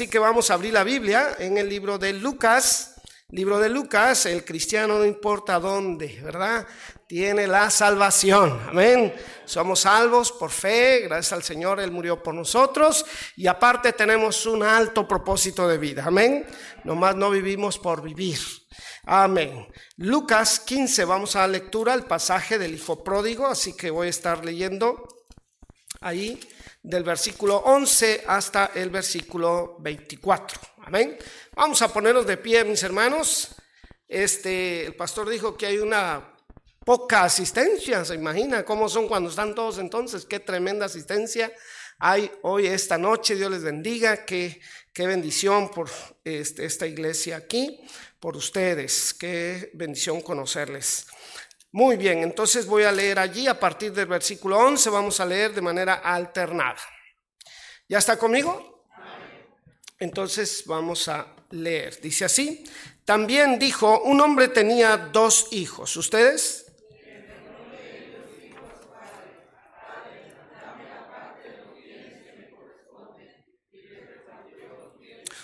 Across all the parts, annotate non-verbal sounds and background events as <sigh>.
Así que vamos a abrir la Biblia en el libro de Lucas. Libro de Lucas, el cristiano no importa dónde, ¿verdad? Tiene la salvación. Amén. Somos salvos por fe, gracias al Señor, Él murió por nosotros y aparte tenemos un alto propósito de vida. Amén. Nomás no vivimos por vivir. Amén. Lucas 15, vamos a la lectura, el pasaje del hijo pródigo, así que voy a estar leyendo ahí del versículo 11 hasta el versículo 24. Amén. Vamos a ponernos de pie, mis hermanos. Este, el pastor dijo que hay una poca asistencia, se imagina cómo son cuando están todos entonces, qué tremenda asistencia hay hoy esta noche, Dios les bendiga, qué, qué bendición por este, esta iglesia aquí, por ustedes, qué bendición conocerles. Muy bien, entonces voy a leer allí a partir del versículo 11, vamos a leer de manera alternada. ¿Ya está conmigo? Entonces vamos a leer. Dice así, también dijo, un hombre tenía dos hijos. ¿Ustedes?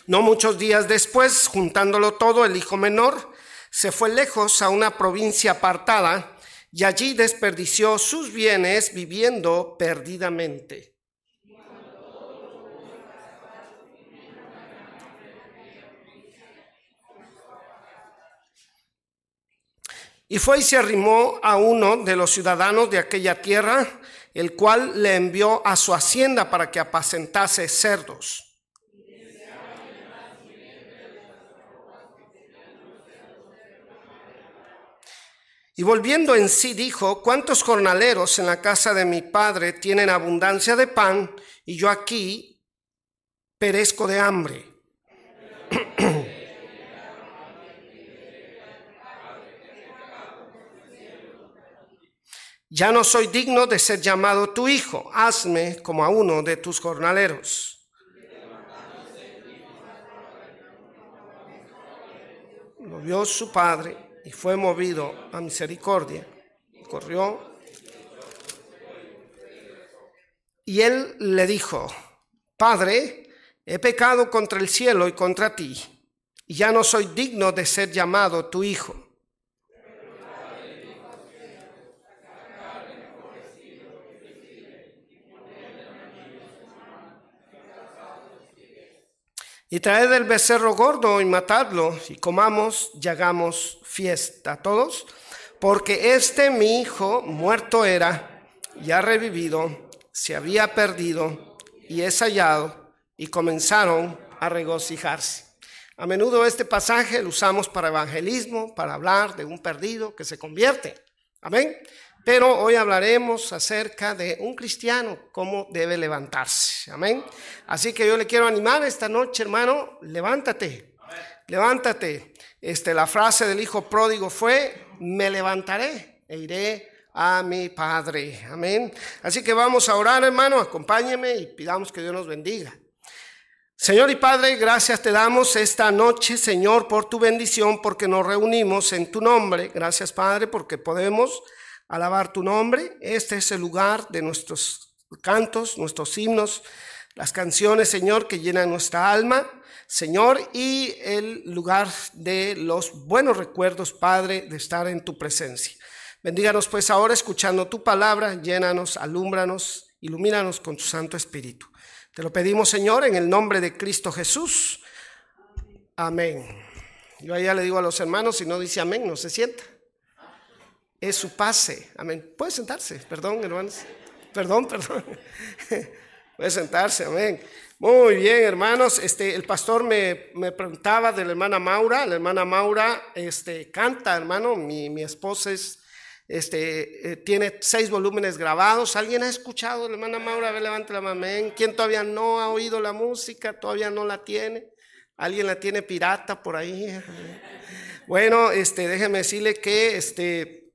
No muchos días después, juntándolo todo, el hijo menor se fue lejos a una provincia apartada y allí desperdició sus bienes viviendo perdidamente. Y fue y se arrimó a uno de los ciudadanos de aquella tierra, el cual le envió a su hacienda para que apacentase cerdos. Y volviendo en sí dijo, ¿cuántos jornaleros en la casa de mi padre tienen abundancia de pan y yo aquí perezco de hambre? <clears throat> ya no soy digno de ser llamado tu hijo, hazme como a uno de tus jornaleros. Lo vio su padre y fue movido a misericordia. Corrió. Y él le dijo, Padre, he pecado contra el cielo y contra ti, y ya no soy digno de ser llamado tu hijo. Y traed el becerro gordo y matadlo, y comamos y hagamos fiesta. ¿Todos? Porque este mi hijo muerto era, y ha revivido, se había perdido, y es hallado, y comenzaron a regocijarse. A menudo este pasaje lo usamos para evangelismo, para hablar de un perdido que se convierte. Amén. Pero hoy hablaremos acerca de un cristiano, cómo debe levantarse. Amén. Así que yo le quiero animar esta noche, hermano, levántate. Levántate. Este, la frase del hijo pródigo fue, me levantaré e iré a mi Padre. Amén. Así que vamos a orar, hermano, acompáñeme y pidamos que Dios nos bendiga. Señor y Padre, gracias te damos esta noche, Señor, por tu bendición, porque nos reunimos en tu nombre. Gracias, Padre, porque podemos alabar tu nombre. Este es el lugar de nuestros cantos, nuestros himnos, las canciones, Señor, que llenan nuestra alma, Señor, y el lugar de los buenos recuerdos, Padre, de estar en tu presencia. Bendíganos pues ahora escuchando tu palabra, llénanos, alúmbranos, ilumínanos con tu Santo Espíritu. Te lo pedimos, Señor, en el nombre de Cristo Jesús. Amén. Yo allá le digo a los hermanos, si no dice amén, no se sienta es su pase. Amén. Puede sentarse, perdón, hermanos. Perdón, perdón. <laughs> Puede sentarse, amén. Muy bien, hermanos. Este, el pastor me, me, preguntaba de la hermana Maura. La hermana Maura este, canta, hermano. Mi, mi esposa es, este, eh, tiene seis volúmenes grabados. ¿Alguien ha escuchado la hermana Maura? A ver, levante la mano. Amén. ¿Quién todavía no ha oído la música? ¿Todavía no la tiene? ¿Alguien la tiene pirata por ahí? <laughs> Bueno, este, déjeme decirle que este,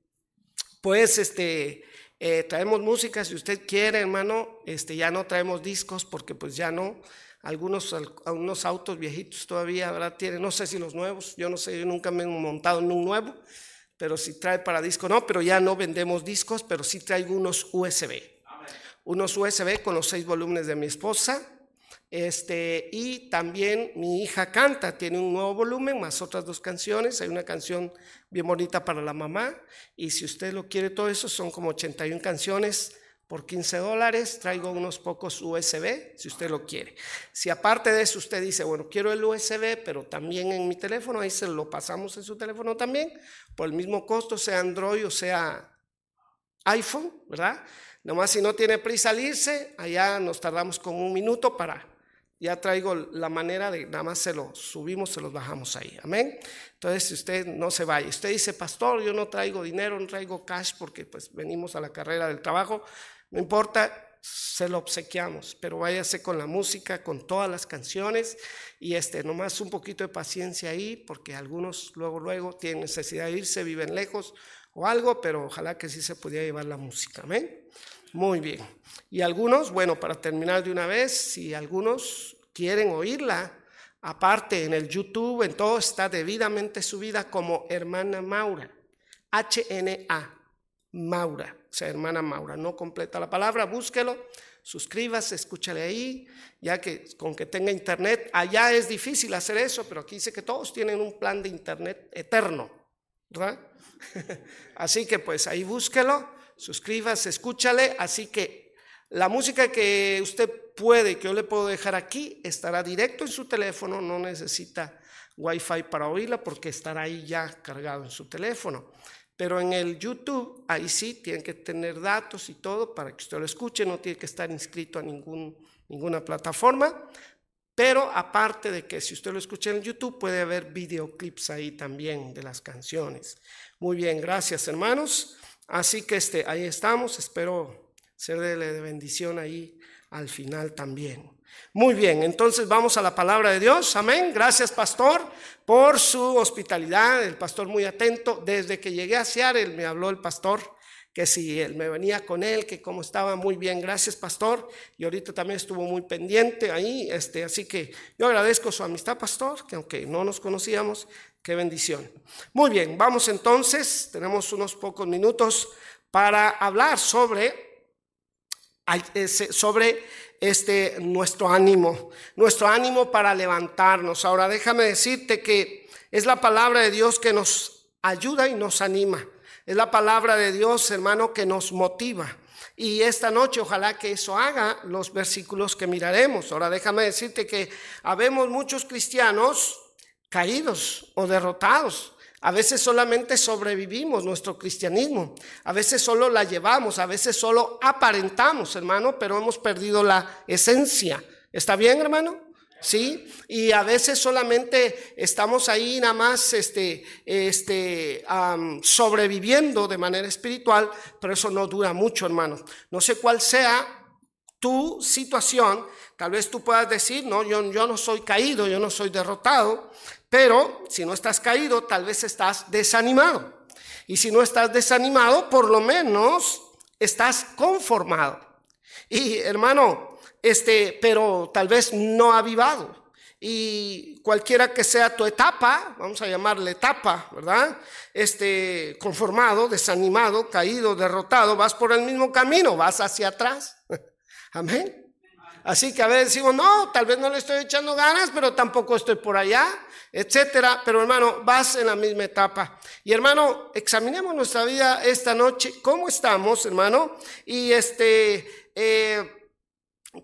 pues este, eh, traemos música, si usted quiere, hermano, este, ya no traemos discos porque pues ya no, algunos, algunos autos viejitos todavía. Tienen, no sé si los nuevos, yo no sé, yo nunca me he montado en un nuevo, pero si trae para disco, no, pero ya no vendemos discos, pero sí traigo unos USB. Unos USB con los seis volúmenes de mi esposa, Este, y también mi hija canta, tiene un nuevo volumen, más otras dos canciones. Hay una canción bien bonita para la mamá. Y si usted lo quiere, todo eso son como 81 canciones por 15 dólares. Traigo unos pocos USB, si usted lo quiere. Si aparte de eso usted dice, bueno, quiero el USB, pero también en mi teléfono, ahí se lo pasamos en su teléfono también, por el mismo costo, sea Android o sea iPhone, ¿verdad? Nomás si no tiene prisa salirse, allá nos tardamos como un minuto para ya traigo la manera de nada más se lo subimos, se los bajamos ahí. Amén. Entonces, usted no se vaya, usted dice, pastor, yo no traigo dinero, no traigo cash porque pues venimos a la carrera del trabajo, no importa, se lo obsequiamos, pero váyase con la música, con todas las canciones y este, nomás un poquito de paciencia ahí, porque algunos luego, luego tienen necesidad de irse, viven lejos o algo, pero ojalá que sí se pudiera llevar la música. Amén. Muy bien. Y algunos, bueno, para terminar de una vez, si algunos quieren oírla, aparte en el YouTube, en todo está debidamente subida como hermana Maura, H-N-A, Maura, o sea, hermana Maura, no completa la palabra, búsquelo, suscríbase, escúchale ahí, ya que con que tenga internet, allá es difícil hacer eso, pero aquí dice que todos tienen un plan de internet eterno, ¿verdad? <laughs> Así que pues ahí búsquelo suscríbase, escúchale. Así que la música que usted puede, que yo le puedo dejar aquí, estará directo en su teléfono, no necesita wifi para oírla porque estará ahí ya cargado en su teléfono. Pero en el YouTube, ahí sí, tiene que tener datos y todo para que usted lo escuche, no tiene que estar inscrito a ningún, ninguna plataforma. Pero aparte de que si usted lo escucha en YouTube, puede haber videoclips ahí también de las canciones. Muy bien, gracias hermanos. Así que este, ahí estamos, espero ser de bendición ahí al final también. Muy bien, entonces vamos a la palabra de Dios. Amén. Gracias, pastor, por su hospitalidad. El pastor muy atento. Desde que llegué a Seattle me habló el pastor que si él me venía con él, que como estaba muy bien, gracias pastor, y ahorita también estuvo muy pendiente ahí, este, así que yo agradezco su amistad pastor, que aunque no nos conocíamos, Qué bendición. Muy bien, vamos entonces, tenemos unos pocos minutos para hablar sobre, sobre este, nuestro ánimo, nuestro ánimo para levantarnos. Ahora déjame decirte que es la palabra de Dios que nos ayuda y nos anima. Es la palabra de Dios, hermano, que nos motiva. Y esta noche ojalá que eso haga los versículos que miraremos. Ahora déjame decirte que habemos muchos cristianos caídos o derrotados. A veces solamente sobrevivimos nuestro cristianismo. A veces solo la llevamos, a veces solo aparentamos, hermano, pero hemos perdido la esencia. ¿Está bien, hermano? ¿sí? Y a veces solamente estamos ahí nada más este, este, sobreviviendo de manera espiritual, pero eso no dura mucho, hermano. No sé cuál sea tu situación, tal vez tú puedas decir, no, yo, yo no soy caído, yo no soy derrotado, pero si no estás caído, tal vez estás desanimado. Y si no estás desanimado, por lo menos estás conformado. Y hermano, este, pero tal vez no avivado. Y cualquiera que sea tu etapa, vamos a llamarle etapa, ¿verdad? Este, conformado, desanimado, caído, derrotado, vas por el mismo camino, vas hacia atrás. <laughs> Amén. Así que a veces decimos, no, tal vez no le estoy echando ganas, pero tampoco estoy por allá, etcétera. Pero hermano, vas en la misma etapa. Y hermano, examinemos nuestra vida esta noche, cómo estamos, hermano. Y este, eh,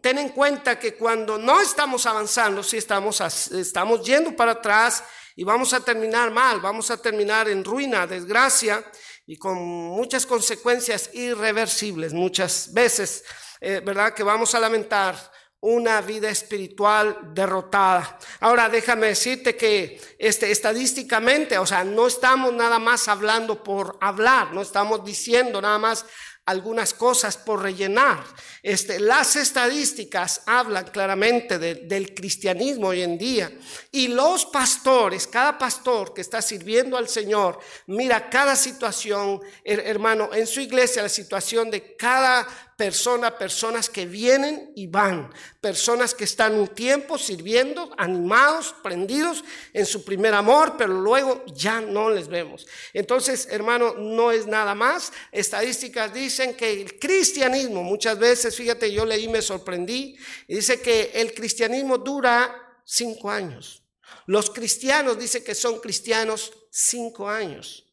ten en cuenta que cuando no estamos avanzando, si estamos, estamos yendo para atrás y vamos a terminar mal, vamos a terminar en ruina, desgracia y con muchas consecuencias irreversibles muchas veces. Eh, ¿verdad? Que vamos a lamentar una vida espiritual derrotada. Ahora déjame decirte que este, estadísticamente, o sea, no estamos nada más hablando por hablar, no estamos diciendo nada más algunas cosas por rellenar. Este, las estadísticas hablan claramente del cristianismo hoy en día. Y los pastores, cada pastor que está sirviendo al Señor, mira cada situación, hermano, en su iglesia, la situación de cada persona, personas que vienen y van, personas que están un tiempo sirviendo, animados, prendidos en su primer amor, pero luego ya no les vemos. Entonces, hermano, no es nada más. Estadísticas dicen que el cristianismo, muchas veces, fíjate, yo leí, me sorprendí, dice que el cristianismo dura cinco años. Los cristianos dicen que son cristianos cinco años.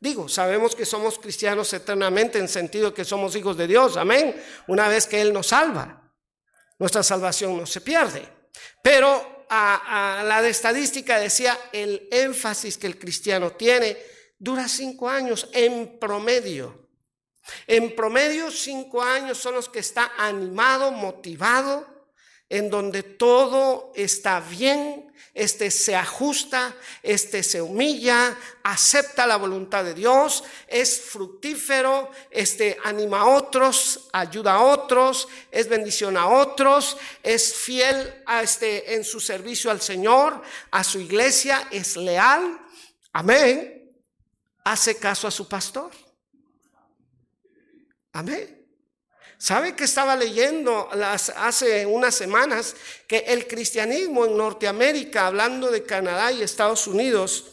Digo, sabemos que somos cristianos eternamente en sentido que somos hijos de Dios, amén, una vez que Él nos salva. Nuestra salvación no se pierde. Pero a, la de estadística decía el énfasis que el cristiano tiene dura cinco años en promedio. En promedio cinco años son los que está animado, motivado, en donde todo está bien, este se ajusta, este se humilla, acepta la voluntad de Dios, es fructífero, este anima a otros, ayuda a otros, es bendición a otros, es fiel a este en su servicio al Señor, a su iglesia, es leal. Amén. Hace caso a su pastor. Amén. ¿Sabe que estaba leyendo hace unas semanas que el cristianismo en Norteamérica, hablando de Canadá y Estados Unidos,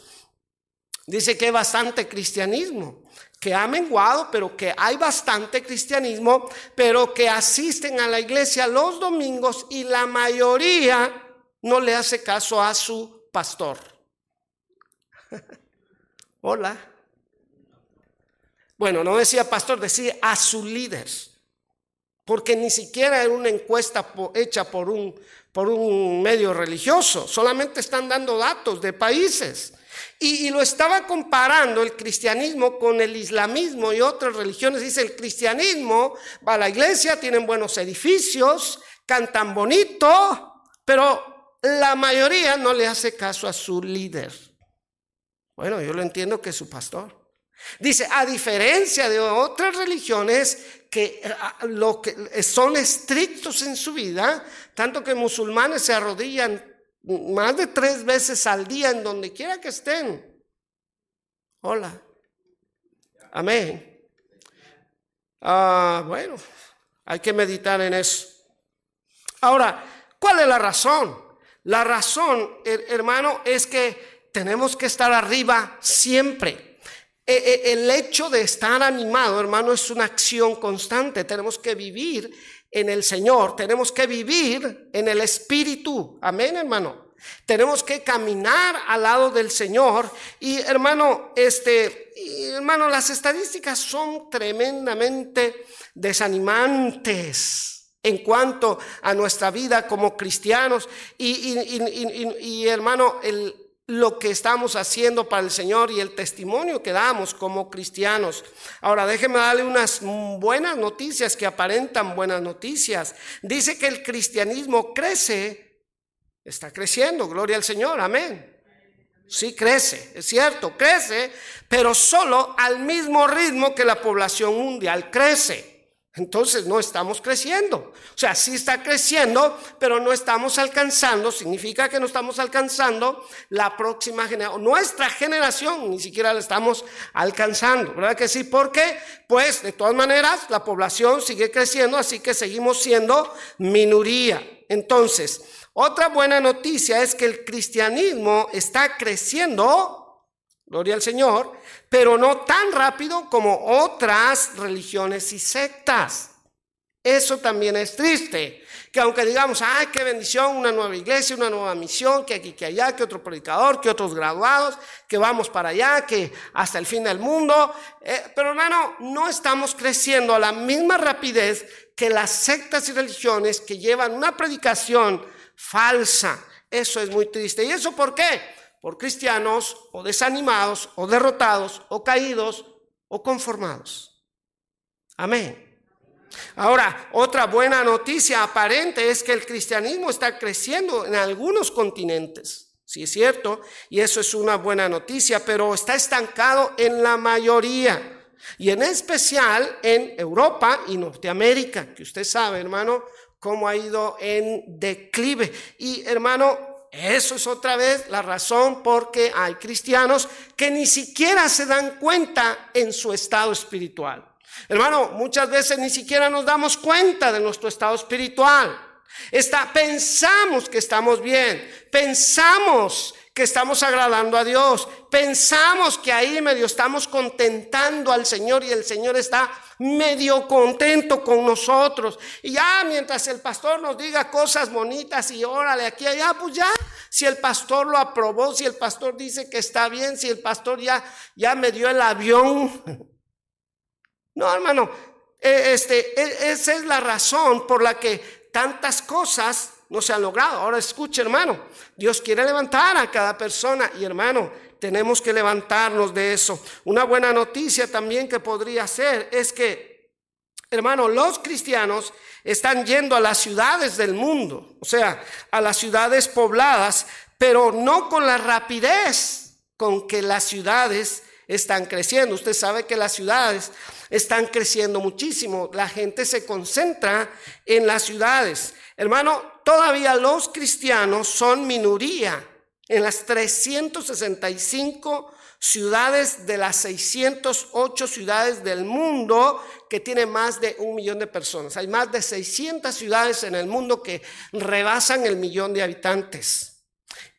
dice que hay bastante cristianismo, que ha menguado, pero que hay bastante cristianismo, pero que asisten a la iglesia los domingos y la mayoría no le hace caso a su pastor. <laughs> Hola. Bueno, no decía pastor, decía a su líder porque ni siquiera era una encuesta hecha por un, por un medio religioso, solamente están dando datos de países. Y, lo estaba comparando el cristianismo con el islamismo y otras religiones. Dice, el cristianismo va a la iglesia, tienen buenos edificios, cantan bonito, pero la mayoría no le hace caso a su líder. Bueno, yo lo entiendo que es su pastor. Dice, a diferencia de otras religiones que, lo que son estrictos en su vida, tanto que musulmanes se arrodillan más de tres veces al día en donde quiera que estén. Hola. Amén. Ah, bueno, hay que meditar en eso. Ahora, ¿cuál es la razón? La razón, hermano, es que tenemos que estar arriba siempre. E, e, el hecho de estar animado, hermano, es una acción constante. Tenemos que vivir en el Señor, tenemos que vivir en el Espíritu. Amén, hermano. Tenemos que caminar al lado del Señor. Y hermano, este, hermano, las estadísticas son tremendamente desanimantes en cuanto a nuestra vida como cristianos. Y, y hermano, el, lo que estamos haciendo para el Señor y el testimonio que damos como cristianos. Ahora déjeme darle unas buenas noticias que aparentan buenas noticias. Dice que el cristianismo crece, está creciendo, gloria al Señor, amén. Sí crece, es cierto, crece, pero solo al mismo ritmo que la población mundial crece. Entonces no estamos creciendo. O sea, sí está creciendo, pero no estamos alcanzando. Significa que no estamos alcanzando la próxima generación. Nuestra generación ni siquiera la estamos alcanzando. ¿Verdad que sí? ¿Por qué? Pues de todas maneras la población sigue creciendo, así que seguimos siendo minoría. Entonces, otra buena noticia es que el cristianismo está creciendo gloria al Señor, pero no tan rápido como otras religiones y sectas. Eso también es triste. Que aunque digamos, ay, qué bendición, una nueva iglesia, una nueva misión, que aquí, que allá, que otro predicador, que otros graduados, que vamos para allá, que hasta el fin del mundo. Eh, pero hermano, no estamos creciendo a la misma rapidez que las sectas y religiones que llevan una predicación falsa. Eso es muy triste. ¿Y eso por qué? Por cristianos o desanimados o derrotados o caídos o conformados. Amén. Ahora, otra buena noticia aparente es que el cristianismo está creciendo en algunos continentes. Sí es cierto, y eso es una buena noticia, pero está estancado en la mayoría, y en especial en Europa y Norteamérica, que usted sabe, hermano, cómo ha ido en declive. Y hermano, eso es otra vez la razón por que hay cristianos que ni siquiera se dan cuenta en su estado espiritual. Hermano, muchas veces ni siquiera nos damos cuenta de nuestro estado espiritual. Está, pensamos que estamos bien, pensamos que estamos agradando a Dios, pensamos que ahí medio estamos contentando al Señor y el Señor está medio contento con nosotros. Y ya mientras el pastor nos diga cosas bonitas y órale aquí y allá, pues ya, si el pastor lo aprobó, si el pastor dice que está bien, si el pastor ya, ya me dio el avión. No, hermano, e, este, e, esa es la razón por la que tantas cosas no se han logrado. Ahora escuche, hermano, Dios quiere levantar a cada persona y hermano, tenemos que levantarnos de eso. Una buena noticia también que podría ser es que, hermano, los cristianos están yendo a las ciudades del mundo, o sea, a las ciudades pobladas, pero no con la rapidez con que las ciudades están creciendo. Usted sabe que las ciudades están creciendo muchísimo. La gente se concentra en las ciudades. Hermano, todavía los cristianos son minoría en las 365 ciudades de las 608 ciudades del mundo que tienen más de un millón de personas. Hay más de 600 ciudades en el mundo que rebasan el millón de habitantes.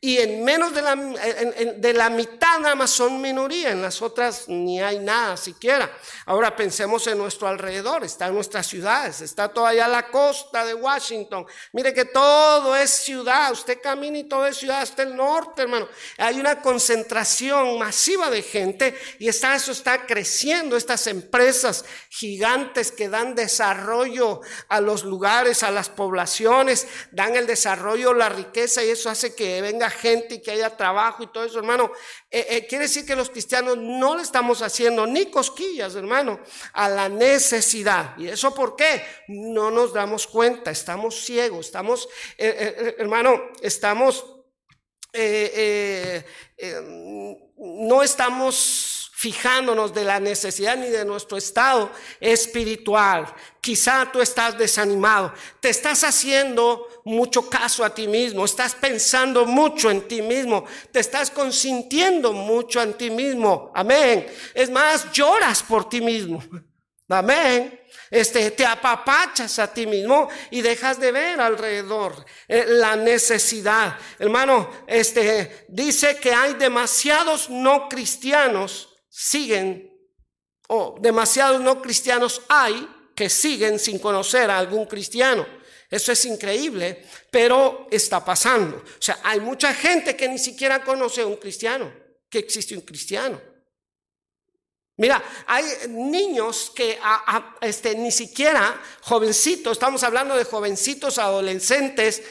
Y en menos de la, de la mitad nada más son minoría, en las otras ni hay nada siquiera. Ahora pensemos en nuestro alrededor, están nuestras ciudades, está todavía la costa de Washington. Mire que todo es ciudad, usted camina y todo es ciudad hasta el norte, hermano. Hay una concentración masiva de gente y está, eso está creciendo, estas empresas gigantes que dan desarrollo a los lugares, a las poblaciones, dan el desarrollo, la riqueza y eso hace que venga gente y que haya trabajo y todo eso, hermano. Eh, eh, quiere decir que los cristianos no le estamos haciendo ni cosquillas, hermano, a la necesidad. ¿Y eso por qué? No nos damos cuenta, estamos ciegos, estamos, eh, hermano, estamos, no estamos fijándonos de la necesidad ni de nuestro estado espiritual. Quizá tú estás desanimado, te estás haciendo mucho caso a ti mismo, estás pensando mucho en ti mismo, te estás consintiendo mucho en ti mismo. Amén. Es más, lloras por ti mismo. Amén. Este, te apapachas a ti mismo y dejas de ver alrededor eh, la necesidad. Hermano, este, dice que hay demasiados no cristianos siguen, o demasiados no cristianos hay que siguen sin conocer a algún cristiano. Eso es increíble, pero está pasando. O sea, hay mucha gente que ni siquiera conoce a un cristiano, que existe un cristiano. Mira, hay niños que este, ni siquiera jovencitos, estamos hablando de jovencitos adolescentes,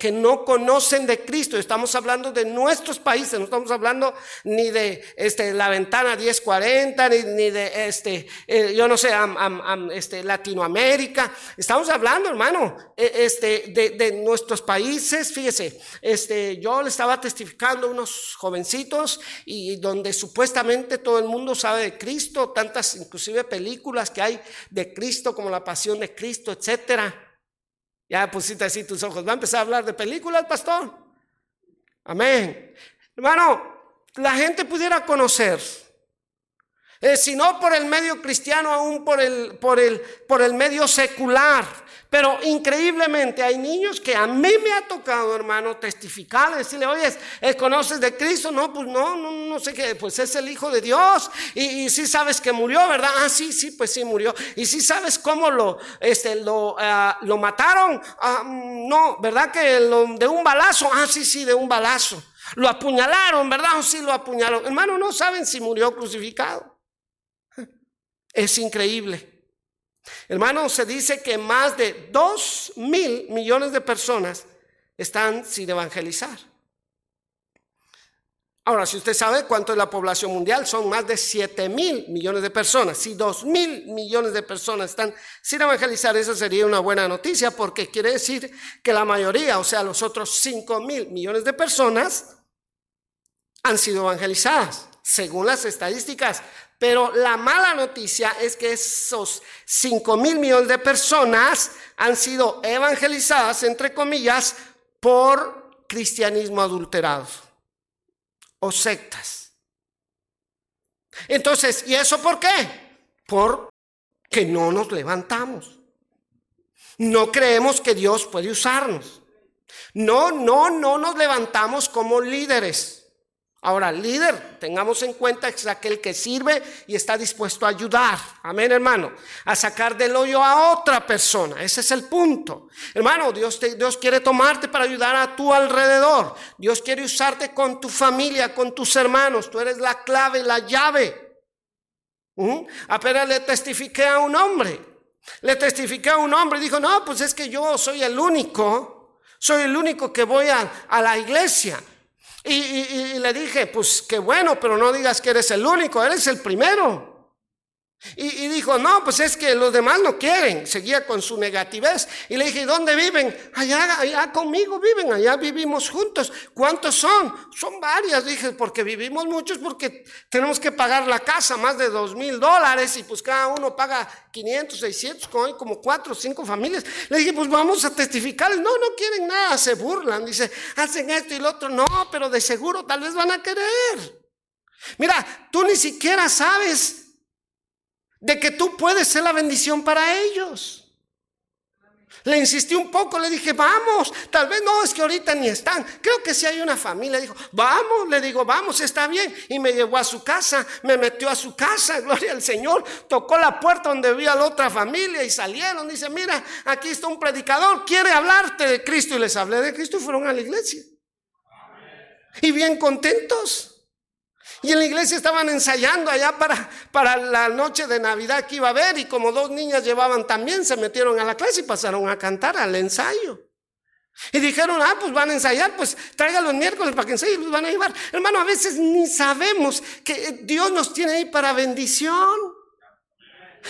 que no conocen de Cristo. Estamos hablando de nuestros países, no estamos hablando ni de este, la ventana 1040, ni, ni de, este, eh, yo no sé, este, Latinoamérica. Estamos hablando, hermano, e, este, de, de, nuestros países. Fíjese, este, yo le estaba testificando a unos jovencitos y donde supuestamente todo el mundo sabe de Cristo, tantas inclusive películas que hay de Cristo como la pasión de Cristo, etcétera. Ya pusiste así tus ojos. Va a empezar a hablar de películas, pastor. Amén. Hermano, la gente pudiera conocer. Eh, si no por el medio cristiano, aún por el, por el, por el medio secular. Pero increíblemente hay niños que a mí me ha tocado, hermano, testificar, decirle, oye, ¿conoces de Cristo? No, pues no, no, no sé qué, pues es el Hijo de Dios. Y, si sabes que murió, ¿verdad? Ah, sí, sí, pues sí murió. Y si sabes cómo lo, este, lo, ah, lo mataron, ah, no, ¿verdad? Que de un balazo, ah, sí, sí, de un balazo. Lo apuñalaron, ¿verdad? Oh, sí, lo apuñalaron. Hermano, no saben si murió crucificado. <laughs> Es increíble. Hermano, se dice que más de dos mil millones de personas están sin evangelizar. Ahora, si usted sabe cuánto es la población mundial, son más de 7 mil millones de personas. Si 2 mil millones de personas están sin evangelizar, eso sería una buena noticia porque quiere decir que la mayoría, o sea, los otros 5 mil millones de personas, han sido evangelizadas, según las estadísticas pero la mala noticia es que esos 5 mil millones de personas han sido evangelizadas, entre comillas, por cristianismo adulterado o sectas. Entonces, ¿y eso por qué? Por que no nos levantamos. No creemos que Dios puede usarnos. No, no, no nos levantamos como líderes. Ahora, líder, tengamos en cuenta que es aquel que sirve y está dispuesto a ayudar. Amén, hermano. A sacar del hoyo a otra persona. Ese es el punto. Hermano, Dios, Dios quiere tomarte para ayudar a tu alrededor. Dios quiere usarte con tu familia, con tus hermanos. Tú eres la clave, la llave. ¿Mm? Apenas le testifiqué a un hombre. Le testifiqué a un hombre y dijo, no, pues es que yo soy el único. Soy el único que voy a la iglesia. Y, le dije, pues qué bueno, pero no digas que eres el único, eres el primero. Y, dijo, no, pues es que los demás no quieren. Seguía con su negativez. Y le dije, ¿dónde viven? Allá, allá conmigo viven, allá vivimos juntos. ¿Cuántos son? Son varias. Dije, porque vivimos muchos, porque tenemos que pagar la casa, más de dos mil dólares. Y pues cada uno paga 500, 600, como hay como cuatro o cinco familias. Le dije, pues vamos a testificar. No, no quieren nada, se burlan. Dice, hacen esto y lo otro. No, pero de seguro tal vez van a querer. Mira, tú ni siquiera sabes de que tú puedes ser la bendición para ellos. Le insistí un poco, le dije, vamos, tal vez no, es que ahorita ni están. Creo que si hay una familia, dijo, vamos, le digo, vamos, está bien. Y me llevó a su casa, me metió a su casa, <laughs> gloria al Señor. Tocó la puerta donde vi a la otra familia y salieron. Dice, mira, aquí está un predicador, quiere hablarte de Cristo. Y les hablé de Cristo y fueron a la iglesia. Y bien contentos. Y en la iglesia estaban ensayando allá para, para la noche de Navidad que iba a haber y como dos niñas llevaban también, se metieron a la clase y pasaron a cantar al ensayo. Y dijeron, ah, pues van a ensayar, pues tráigalo el miércoles para que ensayen, los van a llevar. Hermano, a veces ni sabemos que Dios nos tiene ahí para bendición.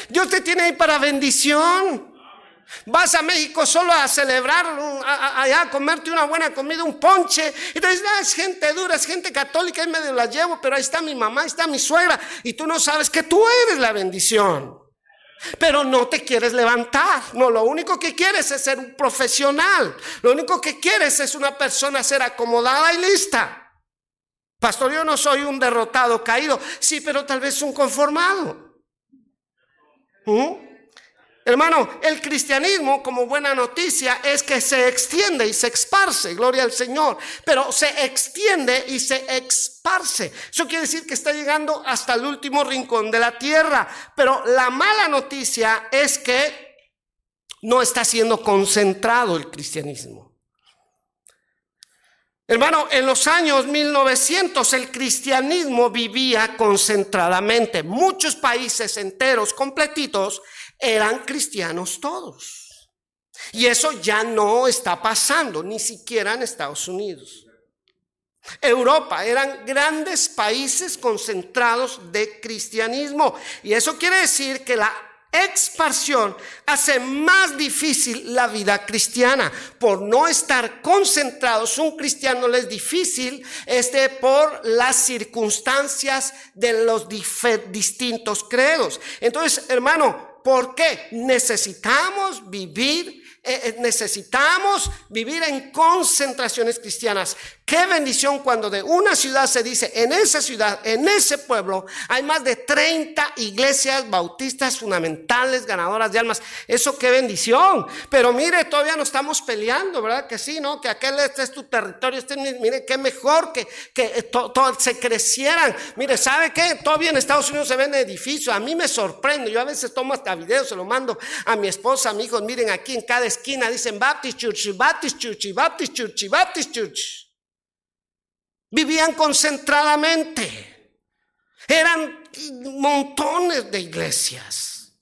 Dios te tiene ahí para bendición. Vas a México solo a celebrar, a comerte una buena comida, un ponche. Y te dices, ah, es gente dura, es gente católica, y medio la llevo, pero ahí está mi mamá, ahí está mi suegra. Y tú no sabes que tú eres la bendición. Pero no te quieres levantar. No, lo único que quieres es ser un profesional. Lo único que quieres es una persona ser acomodada y lista. Pastor, yo no soy un derrotado caído. Sí, pero tal vez un conformado. ¿Mm? Hermano, el cristianismo como buena noticia es que se extiende y se esparce, gloria al Señor, pero se extiende y se esparce. Eso quiere decir que está llegando hasta el último rincón de la tierra, pero la mala noticia es que no está siendo concentrado el cristianismo. Hermano, en los años 1900 el cristianismo vivía concentradamente. Muchos países enteros, completitos, eran cristianos todos. Y eso ya no está pasando, ni siquiera en Estados Unidos. Europa eran grandes países concentrados de cristianismo. Y eso quiere decir que la expansión hace más difícil la vida cristiana. Por no estar concentrados, un cristiano le es difícil este, por las circunstancias de los distintos credos. Entonces, hermano, ¿Por qué? Necesitamos vivir, eh, eh, necesitamos vivir en concentraciones cristianas. Qué bendición cuando de una ciudad se dice, en esa ciudad, en ese pueblo, hay más de 30 iglesias bautistas fundamentales, ganadoras de almas. Eso qué bendición. Pero mire, todavía no estamos peleando, ¿verdad? Que sí, ¿no? Que aquel este es tu territorio, este, mire, qué mejor que, que se crecieran. Mire, ¿sabe qué? Todavía en Estados Unidos se ven edificios. A mí me sorprende. Yo a veces tomo hasta videos, se lo mando a mi esposa, amigos. Miren, aquí en cada esquina dicen Baptist Church, Baptist Church, Baptist Church, Baptist Church. Vivían concentradamente. Eran montones de iglesias,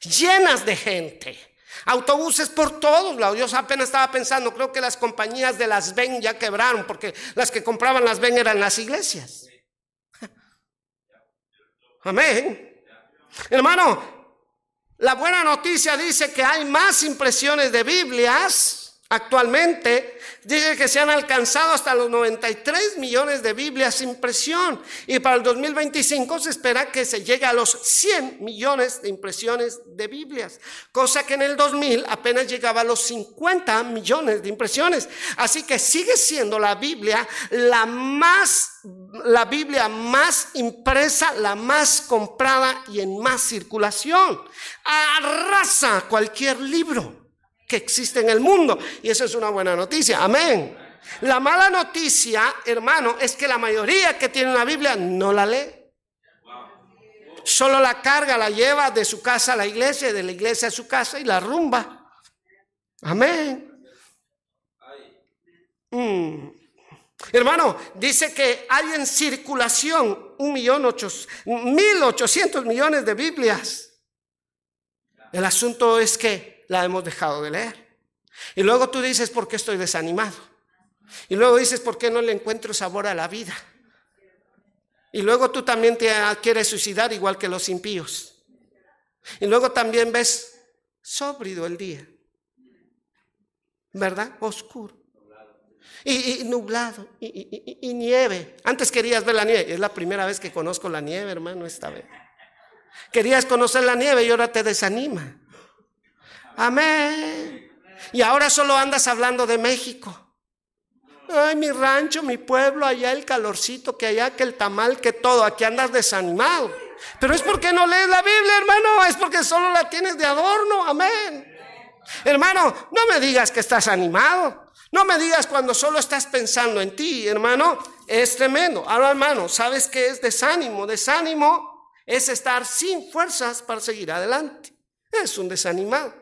llenas de gente. Autobuses por todos lados. Yo apenas estaba pensando, creo que las compañías de las VEN ya quebraron porque las que compraban las VEN eran las iglesias. <laughs> Amén. Hermano, la buena noticia dice que hay más impresiones de Biblias Actualmente dice que se han alcanzado hasta los 93 millones de Biblias sin impresión y para el 2025 se espera que se llegue a los 100 millones de impresiones de Biblias, cosa que en el 2000 apenas llegaba a los 50 millones de impresiones. Así que sigue siendo la Biblia la más la Biblia más impresa, la más comprada y en más circulación. Arrasa cualquier libro que existe en el mundo. Y eso es una buena noticia. Amén. La mala noticia, hermano, es que la mayoría que tiene una Biblia no la lee. Solo la carga, la lleva de su casa a la iglesia, de la iglesia a su casa y la rumba. Amén. Mm. Hermano, dice que hay en circulación un millón ocho, mil ochocientos millones de Biblias. El asunto es que la hemos dejado de leer. Y luego tú dices, ¿por qué estoy desanimado? Y luego dices, ¿por qué no le encuentro sabor a la vida? Y luego tú también te quieres suicidar igual que los impíos. Y luego también ves sóbrido el día. ¿Verdad? Oscuro y, nublado y, nieve. Antes querías ver la nieve. Es la primera vez que conozco la nieve, hermano, esta vez. Querías conocer la nieve y ahora te desanima. Amén. Y ahora solo andas hablando de México. Ay, mi rancho, mi pueblo, allá el calorcito, que allá, que el tamal, que todo. Aquí andas desanimado. Pero es porque no lees la Biblia, hermano. Es porque solo la tienes de adorno. Amén. Hermano, no me digas que estás animado. No me digas cuando solo estás pensando en ti, hermano, es tremendo. Ahora, hermano, ¿sabes qué es desánimo? Desánimo es estar sin fuerzas para seguir adelante. Es un desanimado.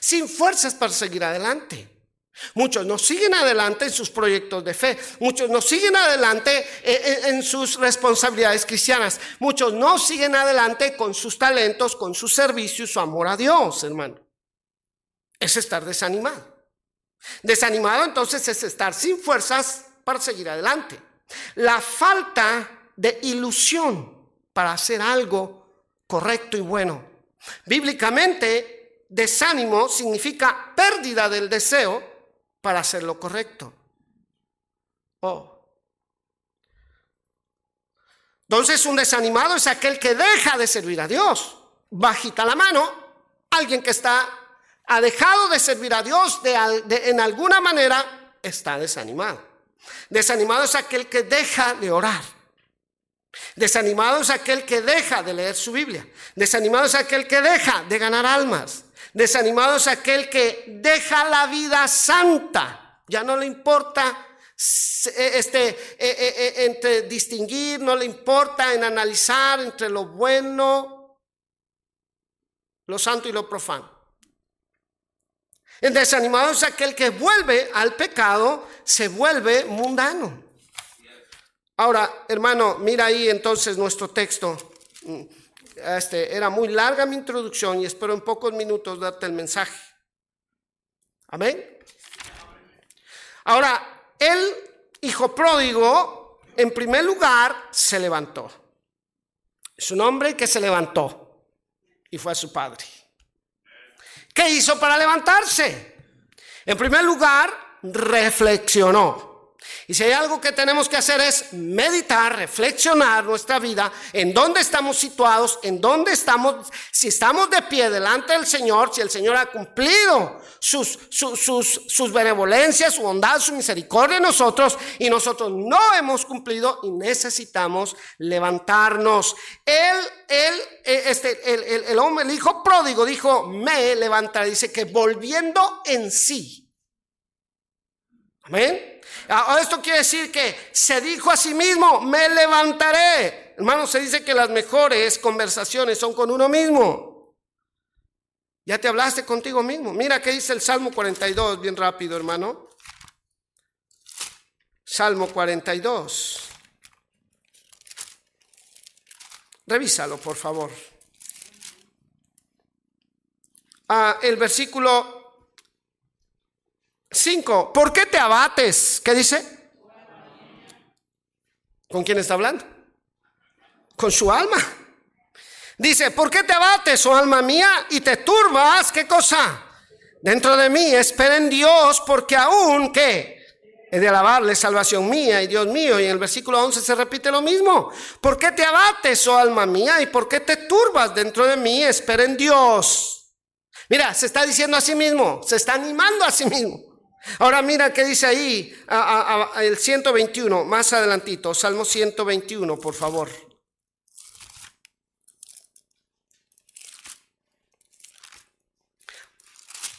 Sin fuerzas para seguir adelante. Muchos no siguen adelante en sus proyectos de fe. Muchos no siguen adelante en, sus responsabilidades cristianas. Muchos no siguen adelante con sus talentos, con su servicio y su amor a Dios, hermano. Es estar desanimado. Desanimado entonces es estar sin fuerzas para seguir adelante. La falta de ilusión para hacer algo correcto y bueno. Bíblicamente, desánimo significa pérdida del deseo para hacer lo correcto. Oh. Entonces un desanimado es aquel que deja de servir a Dios. Bajita la mano, alguien que está ha dejado de servir a Dios de, en alguna manera, está desanimado. Desanimado es aquel que deja de orar. Desanimado es aquel que deja de leer su Biblia. Desanimado es aquel que deja de ganar almas. Desanimado es aquel que deja la vida santa. Ya no le importa este, eh, eh, eh, entre distinguir, no le importa en analizar entre lo bueno, lo santo y lo profano. El desanimado es aquel que vuelve al pecado, se vuelve mundano. Ahora, hermano, mira ahí entonces nuestro texto. Este, era muy larga mi introducción y espero en pocos minutos darte el mensaje. Amén. Ahora, el hijo pródigo, en primer lugar, se levantó. Es un hombre que se levantó y fue a su padre. ¿Qué hizo para levantarse? En primer lugar, reflexionó. Y si hay algo que tenemos que hacer es meditar, reflexionar nuestra vida, en dónde estamos situados, en dónde estamos, si estamos de pie delante del Señor, si el Señor ha cumplido sus, sus, sus, benevolencias, su bondad, su misericordia en nosotros y nosotros no hemos cumplido y necesitamos levantarnos. Él, él, eh, este, el, el, el hombre, el hijo pródigo dijo, me levantaré, dice que volviendo en sí. Amén. Ah, esto quiere decir que se dijo a sí mismo, me levantaré. Hermano, se dice que las mejores conversaciones son con uno mismo. Ya te hablaste contigo mismo. Mira qué dice el Salmo 42, bien rápido, hermano. Salmo 42. Revísalo, por favor. Ah, el versículo 5. ¿Por qué te abates? ¿Qué dice? ¿Con quién está hablando? Con su alma. Dice, ¿por qué te abates, oh alma mía, y te turbas? ¿Qué cosa? Dentro de mí, espera en Dios, porque aún que he de alabarle salvación mía y Dios mío. Y en el versículo 11 se repite lo mismo. ¿Por qué te abates, oh alma mía, y por qué te turbas dentro de mí? Espera en Dios. Mira, se está diciendo a sí mismo, se está animando a sí mismo. Ahora mira qué dice ahí el 121, más adelantito, Salmo 121, por favor.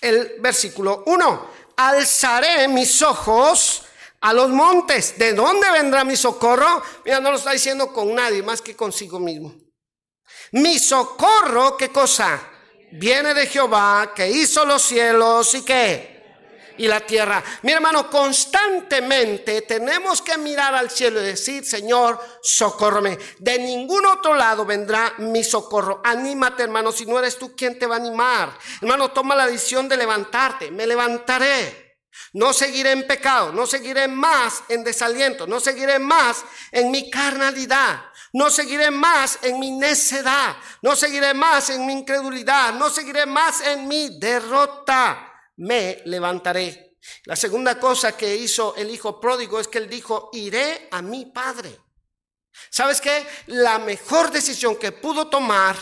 El versículo 1, alzaré mis ojos a los montes. ¿De dónde vendrá mi socorro? Mira, no lo está diciendo con nadie más que consigo mismo. Mi socorro, ¿qué cosa? Viene de Jehová que hizo los cielos y qué? Y la tierra. Mi hermano, constantemente tenemos que mirar al cielo y decir, Señor, socórreme. De ningún otro lado vendrá mi socorro. Anímate, hermano, si no eres tú quien te va a animar. Hermano, toma la decisión de levantarte. Me levantaré. No seguiré en pecado, no seguiré más en desaliento, no seguiré más en mi carnalidad, no seguiré más en mi necedad, no seguiré más en mi incredulidad, no seguiré más en mi derrota me levantaré. La segunda cosa que hizo el hijo pródigo es que él dijo, iré a mi padre. ¿Sabes qué? La mejor decisión que pudo tomar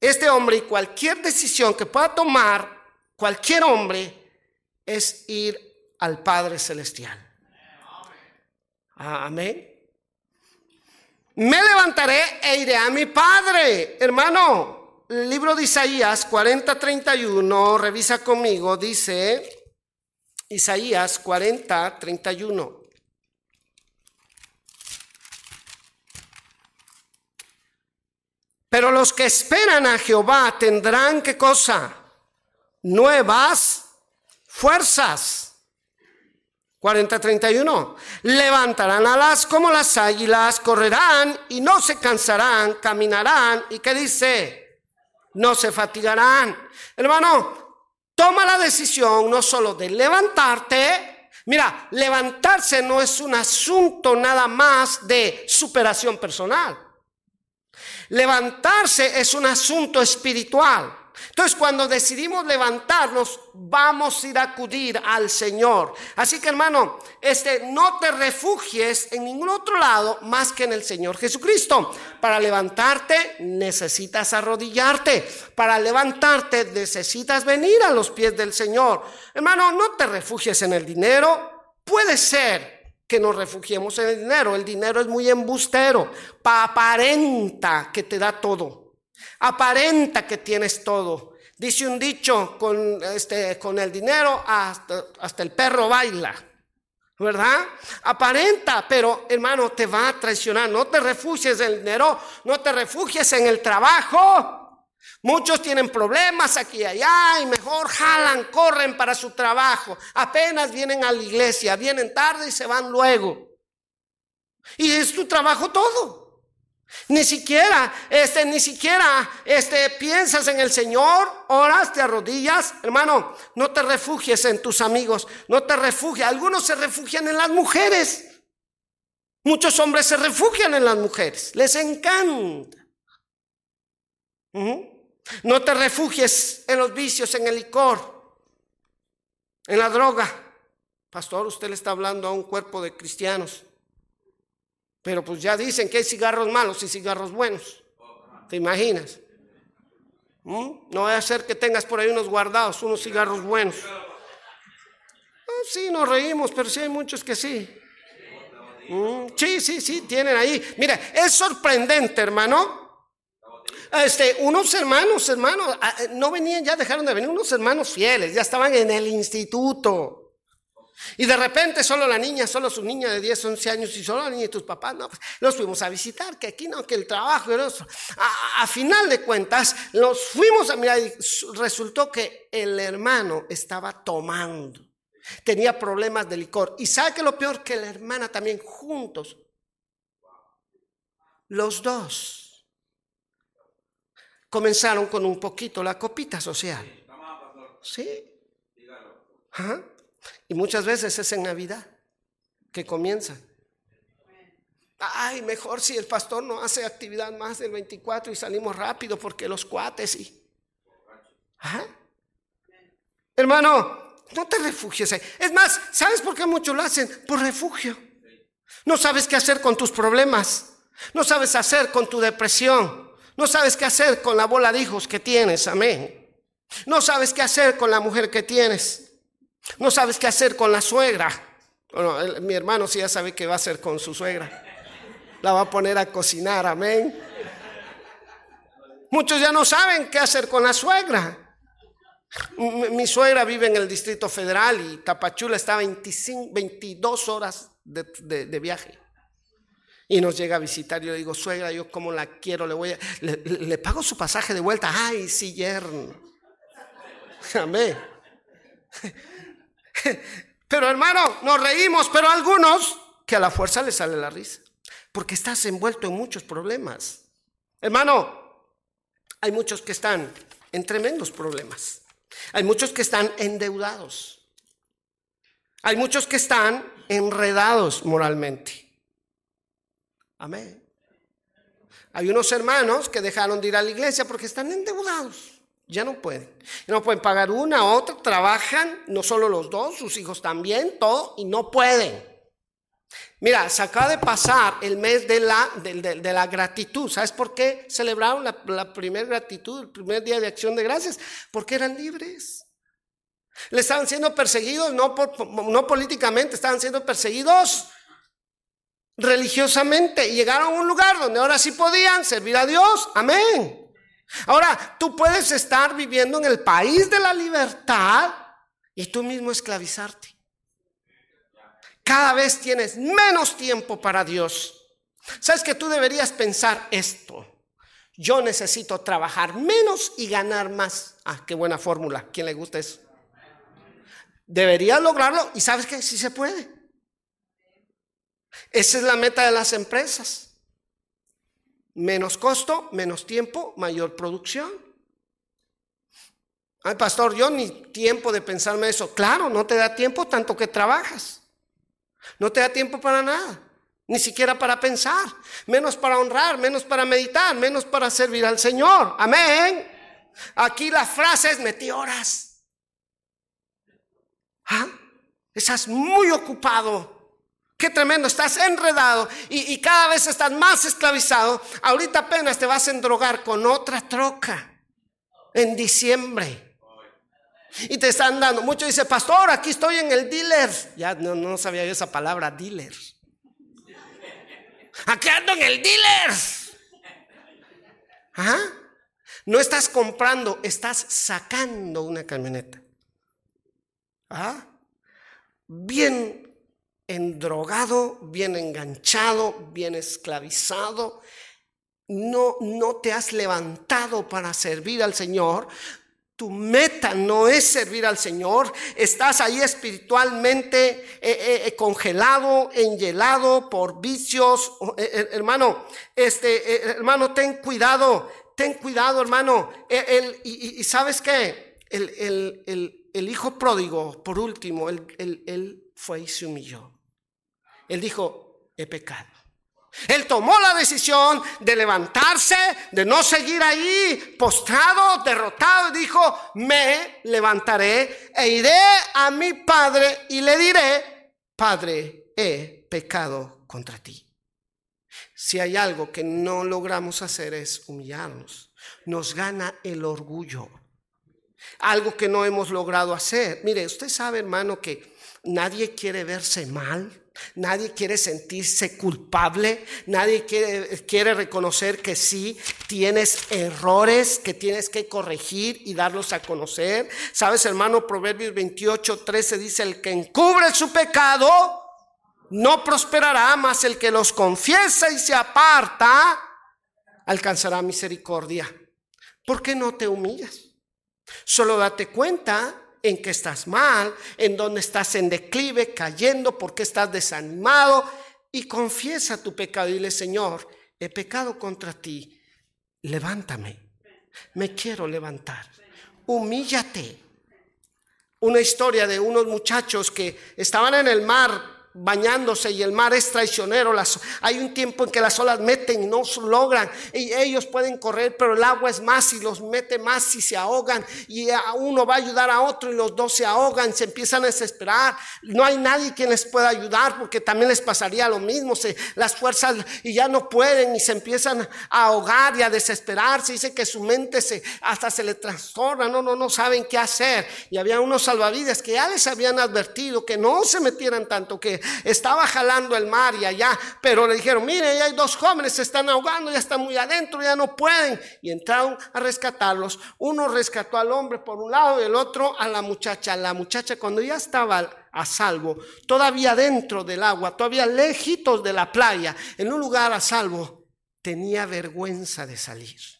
este hombre y cualquier decisión que pueda tomar cualquier hombre es ir al Padre Celestial. Amén. Me levantaré e iré a mi Padre, hermano libro de Isaías 40-31, revisa conmigo, dice Isaías 40-31. Pero los que esperan a Jehová tendrán qué cosa? Nuevas fuerzas. 40-31. Levantarán alas como las águilas, correrán y no se cansarán, caminarán. ¿Y qué dice? No se fatigarán. Hermano, toma la decisión no solo de levantarte, mira, levantarse no es un asunto nada más de superación personal. Levantarse es un asunto espiritual. Entonces, cuando decidimos levantarnos, vamos a ir a acudir al Señor. Así que, hermano, este, no te refugies en ningún otro lado más que en el Señor Jesucristo. Para levantarte, necesitas arrodillarte. Para levantarte, necesitas venir a los pies del Señor. Hermano, no te refugies en el dinero. Puede ser que nos refugiemos en el dinero. El dinero es muy embustero. Aparenta que te da todo. Aparenta que tienes todo. Dice un dicho, con, este, con el dinero hasta, hasta el perro baila. ¿verdad? Aparenta, pero hermano, te va a traicionar. No te refugies en el dinero, no te refugies en el trabajo. Muchos tienen problemas aquí y allá y mejor jalan, corren para su trabajo. Apenas vienen a la iglesia, vienen tarde y se van luego. Y es tu trabajo todo. Ni siquiera, este, ni siquiera, este, piensas en el Señor, oras, te arrodillas, hermano, no te refugies en tus amigos, no te refugies. Algunos se refugian en las mujeres. Muchos hombres se refugian en las mujeres, les encanta. No te refugies en los vicios, en el licor, en la droga. Pastor, usted le está hablando a un cuerpo de cristianos. Pero pues ya dicen que hay cigarros malos y cigarros buenos. ¿Te imaginas? ¿Mm? No va a ser que tengas por ahí unos guardados, unos cigarros buenos. Sí, nos reímos, pero sí hay muchos que sí. ¿Mm? Sí, sí, sí, tienen ahí. Mira, es sorprendente, hermano. Este, unos hermanos, hermanos, ah, eh, no venían, ya dejaron de venir, unos hermanos fieles, ya estaban en el instituto. Y de repente solo la niña, solo su niña de 10, 11 años y solo la niña y tus papás, no, pues los fuimos a visitar, que aquí no, que el trabajo. A, a, final de cuentas, los fuimos a mirar y resultó que el hermano estaba tomando. Tenía problemas de licor. Y sabe que lo peor que la hermana también juntos. Los dos comenzaron con un poquito la copita social. Sí. Ajá. Y muchas veces es en Navidad que comienza. Ay, mejor si el pastor no hace actividad más del 24 y salimos rápido porque los cuates y... Hermano, no te refugies Es más, ¿sabes por qué muchos lo hacen? Por refugio. No sabes qué hacer con tus problemas. No sabes hacer con tu depresión. No sabes qué hacer con la bola de hijos que tienes. Amén. No sabes qué hacer con la mujer que tienes. No sabes qué hacer con la suegra. Bueno, mi hermano sí ya sabe qué va a hacer con su suegra. La va a poner a cocinar, amén. Muchos ya no saben qué hacer con la suegra. Mi, suegra vive en el Distrito Federal y Tapachula está 25, 22 horas de, viaje. Y nos llega a visitar. Yo le digo, suegra, yo como la quiero, le voy a, le, pago su pasaje de vuelta. Ay, sí, yerno. <laughs> Amén. <laughs> Pero hermano, nos reímos, pero algunos que a la fuerza les sale la risa. Porque estás envuelto en muchos problemas. Hermano, hay muchos que están en tremendos problemas. Hay muchos que están endeudados. Hay muchos que están enredados moralmente. Amén. Hay unos hermanos que dejaron de ir a la iglesia porque están endeudados. Ya no pueden. No pueden pagar una, otra, trabajan, no solo los dos, sus hijos también, todo, y no pueden. Mira, se acaba de pasar el mes de la, de, la gratitud. ¿Sabes por qué celebraron la, la primera gratitud, el primer día de acción de gracias? Porque eran libres. Le estaban siendo perseguidos, no, no políticamente, estaban siendo perseguidos religiosamente. Y llegaron a un lugar donde ahora sí podían servir a Dios. Amén. Ahora, tú puedes estar viviendo en el país de la libertad y tú mismo esclavizarte. Cada vez tienes menos tiempo para Dios. ¿Sabes que tú deberías pensar esto? Yo necesito trabajar menos y ganar más. Ah, qué buena fórmula. ¿Quién le gusta eso? Deberías lograrlo y sabes que sí se puede. Esa es la meta de las empresas. Menos costo, menos tiempo, mayor producción. Ay, pastor, yo ni tiempo de pensarme eso. Claro, no te da tiempo tanto que trabajas. No te da tiempo para nada, ni siquiera para pensar, menos para honrar, menos para meditar, menos para servir al Señor. Amén. Aquí la frase es metí horas. ¿Ah? Estás muy ocupado. Qué tremendo, estás enredado y, cada vez estás más esclavizado. Ahorita apenas te vas a endrogar con otra troca en diciembre. Y te están dando, muchos dicen, pastor, aquí estoy en el dealer. Ya no, no sabía yo esa palabra, dealer. Aquí ando en el dealer. ¿Ah? No estás comprando, estás sacando una camioneta. ¿Ah? Bien endrogado, bien enganchado, bien esclavizado. No, no te has levantado para servir al Señor. Tu meta no es servir al Señor. Estás ahí espiritualmente eh, eh, eh, congelado, engelado por vicios. hermano, este, hermano, ten cuidado. Ten cuidado, hermano. Y, sabes qué? El, el, hijo pródigo, por último, él fue y se humilló. Él dijo, he pecado. Él tomó la decisión de levantarse, de no seguir ahí postrado, derrotado, dijo, me levantaré e iré a mi padre y le diré, Padre, he pecado contra ti. Si hay algo que no logramos hacer es humillarnos. Nos gana el orgullo. Algo que no hemos logrado hacer. Mire, usted sabe, hermano, que nadie quiere verse mal. Nadie quiere sentirse culpable, nadie quiere, quiere, reconocer que sí tienes errores que tienes que corregir y darlos a conocer. Sabes, hermano, Proverbios 28, 13 dice, el que encubre su pecado no prosperará, más el que los confiesa y se aparta alcanzará misericordia. ¿Por qué no te humillas? Solo date cuenta en que estás mal, en donde estás en declive, cayendo, porque estás desanimado. Y confiesa tu pecado y dile, Señor, he pecado contra ti, levántame, me quiero levantar, humíllate. Una historia de unos muchachos que estaban en el mar bañándose y el mar es traicionero. Hay un tiempo en que las olas meten y no logran. Y ellos pueden correr, pero el agua es más y los mete más y se ahogan. Y uno va a ayudar a otro y los dos se ahogan, se empiezan a desesperar. No hay nadie quien les pueda ayudar porque también les pasaría lo mismo. Las fuerzas y ya no pueden y se empiezan a ahogar y a desesperarse. Dice que su mente se, hasta se le trastorna, no, no, no saben qué hacer. Y había unos salvavidas que ya les habían advertido que no se metieran tanto, que estaba jalando el mar y allá, pero le dijeron, mire, ya hay dos jóvenes, se están ahogando, ya están muy adentro, ya no pueden. Y entraron a rescatarlos. Uno rescató al hombre por un lado y el otro a la muchacha. La muchacha cuando ya estaba a salvo, todavía dentro del agua, todavía lejitos de la playa, en un lugar a salvo, tenía vergüenza de salir.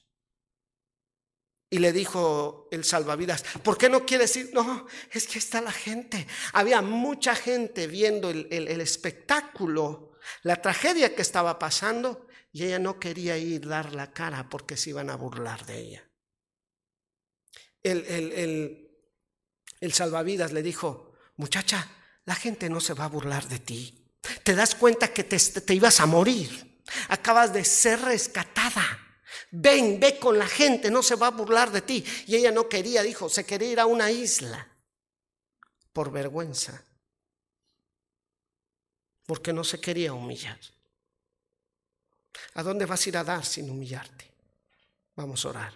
Y le dijo el salvavidas, ¿por qué no quiere decir? No, es que está la gente. Había mucha gente viendo el, espectáculo, la tragedia que estaba pasando, y ella no quería ir dar la cara porque se iban a burlar de ella. El, el, el salvavidas le dijo, muchacha, la gente no se va a burlar de ti. Te das cuenta que te, te ibas a morir. Acabas de ser rescatada. Ven, ve con la gente, no se va a burlar de ti. Y ella no quería, dijo, se quería ir a una isla por vergüenza, porque no se quería humillar. ¿A dónde vas a ir a dar sin humillarte? Vamos a orar.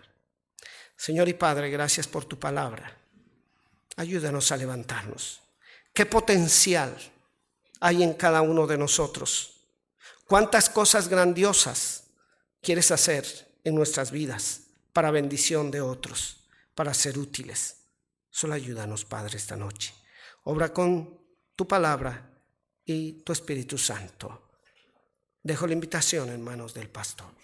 Señor y Padre, gracias por tu palabra. Ayúdanos a levantarnos. ¿Qué potencial hay en cada uno de nosotros? ¿Cuántas cosas grandiosas quieres hacer en nuestras vidas para bendición de otros, para ser útiles. Solo ayúdanos, Padre, esta noche. Obra con tu palabra y tu Espíritu Santo. Dejo la invitación en manos del pastor.